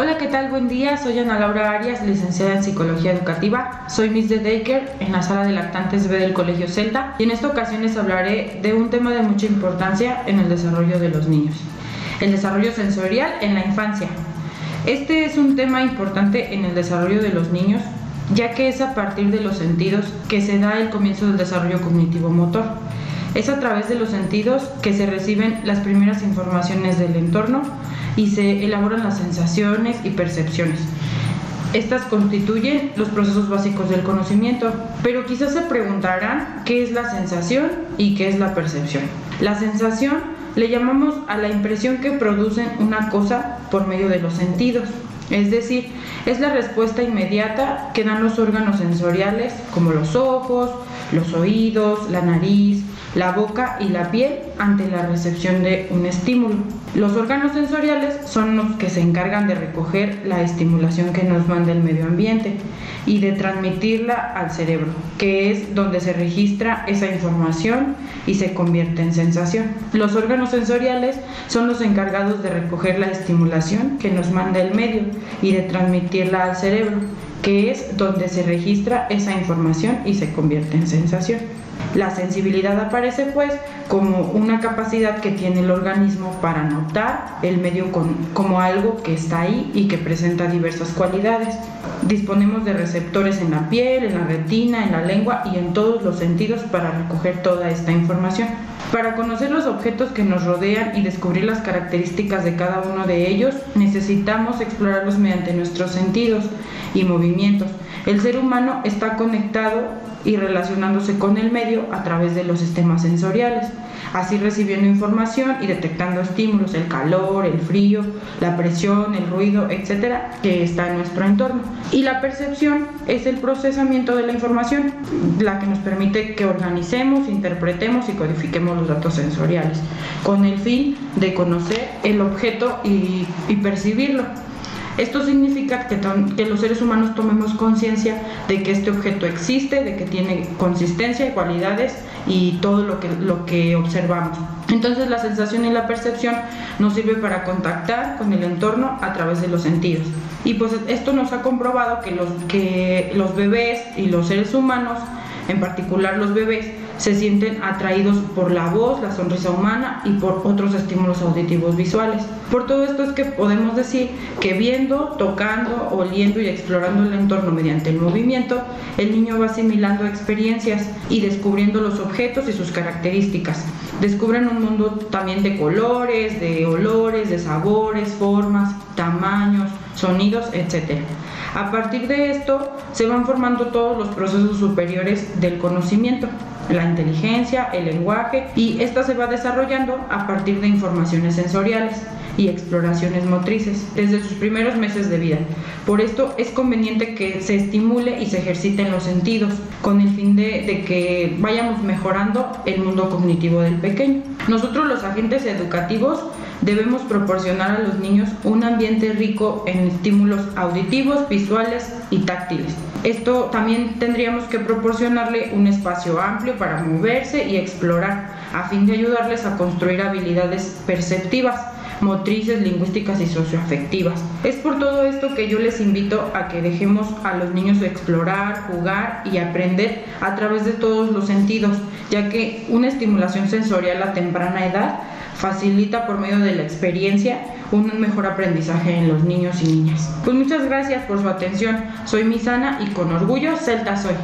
Hola, ¿qué tal? Buen día. Soy Ana Laura Arias, licenciada en Psicología Educativa. Soy Miss de Daker en la sala de lactantes B del Colegio Celta y en esta ocasión les hablaré de un tema de mucha importancia en el desarrollo de los niños, el desarrollo sensorial en la infancia. Este es un tema importante en el desarrollo de los niños ya que es a partir de los sentidos que se da el comienzo del desarrollo cognitivo-motor. Es a través de los sentidos que se reciben las primeras informaciones del entorno y se elaboran las sensaciones y percepciones. Estas constituyen los procesos básicos del conocimiento, pero quizás se preguntarán qué es la sensación y qué es la percepción. La sensación le llamamos a la impresión que producen una cosa por medio de los sentidos, es decir, es la respuesta inmediata que dan los órganos sensoriales como los ojos, los oídos, la nariz, la boca y la piel ante la recepción de un estímulo. Los órganos sensoriales son los que se encargan de recoger la estimulación que nos manda el medio ambiente y de transmitirla al cerebro, que es donde se registra esa información y se convierte en sensación. Los órganos sensoriales son los encargados de recoger la estimulación que nos manda el medio y de transmitirla al cerebro, que es donde se registra esa información y se convierte en sensación. La sensibilidad aparece pues como una capacidad que tiene el organismo para notar el medio como algo que está ahí y que presenta diversas cualidades. Disponemos de receptores en la piel, en la retina, en la lengua y en todos los sentidos para recoger toda esta información. Para conocer los objetos que nos rodean y descubrir las características de cada uno de ellos, necesitamos explorarlos mediante nuestros sentidos y movimientos. El ser humano está conectado y relacionándose con el medio a través de los sistemas sensoriales, así recibiendo información y detectando estímulos, el calor, el frío, la presión, el ruido, etcétera, que está en nuestro entorno. Y la percepción es el procesamiento de la información, la que nos permite que organicemos, interpretemos y codifiquemos los datos sensoriales, con el fin de conocer el objeto y, y percibirlo. Esto significa que, los seres humanos tomemos conciencia de que este objeto existe, de que tiene consistencia y cualidades y todo lo que, observamos. Entonces la sensación y la percepción nos sirve para contactar con el entorno a través de los sentidos. Y pues esto nos ha comprobado que los bebés y los seres humanos, en particular los bebés, se sienten atraídos por la voz, la sonrisa humana y por otros estímulos auditivos visuales. Por todo esto es que podemos decir que viendo, tocando, oliendo y explorando el entorno mediante el movimiento, el niño va asimilando experiencias y descubriendo los objetos y sus características. Descubren un mundo también de colores, de olores, de sabores, formas, tamaños, sonidos, etc. A partir de esto se van formando todos los procesos superiores del conocimiento la inteligencia, el lenguaje y esta se va desarrollando a partir de informaciones sensoriales y exploraciones motrices desde sus primeros meses de vida. Por esto es conveniente que se estimule y se ejerciten los sentidos con el fin de, de, que vayamos mejorando el mundo cognitivo del pequeño. Nosotros los agentes educativos debemos proporcionar a los niños un ambiente rico en estímulos auditivos, visuales y táctiles esto también tendríamos que proporcionarle un espacio amplio para moverse y explorar, a fin de ayudarles a construir habilidades perceptivas, motrices, lingüísticas y socioafectivas. Es por todo esto que yo les invito a que dejemos a los niños explorar, jugar y aprender a través de todos los sentidos, ya que una estimulación sensorial a temprana edad facilita por medio de la experiencia un mejor aprendizaje en los niños y niñas. Pues muchas gracias por su atención. Soy Misana y con orgullo Celta soy.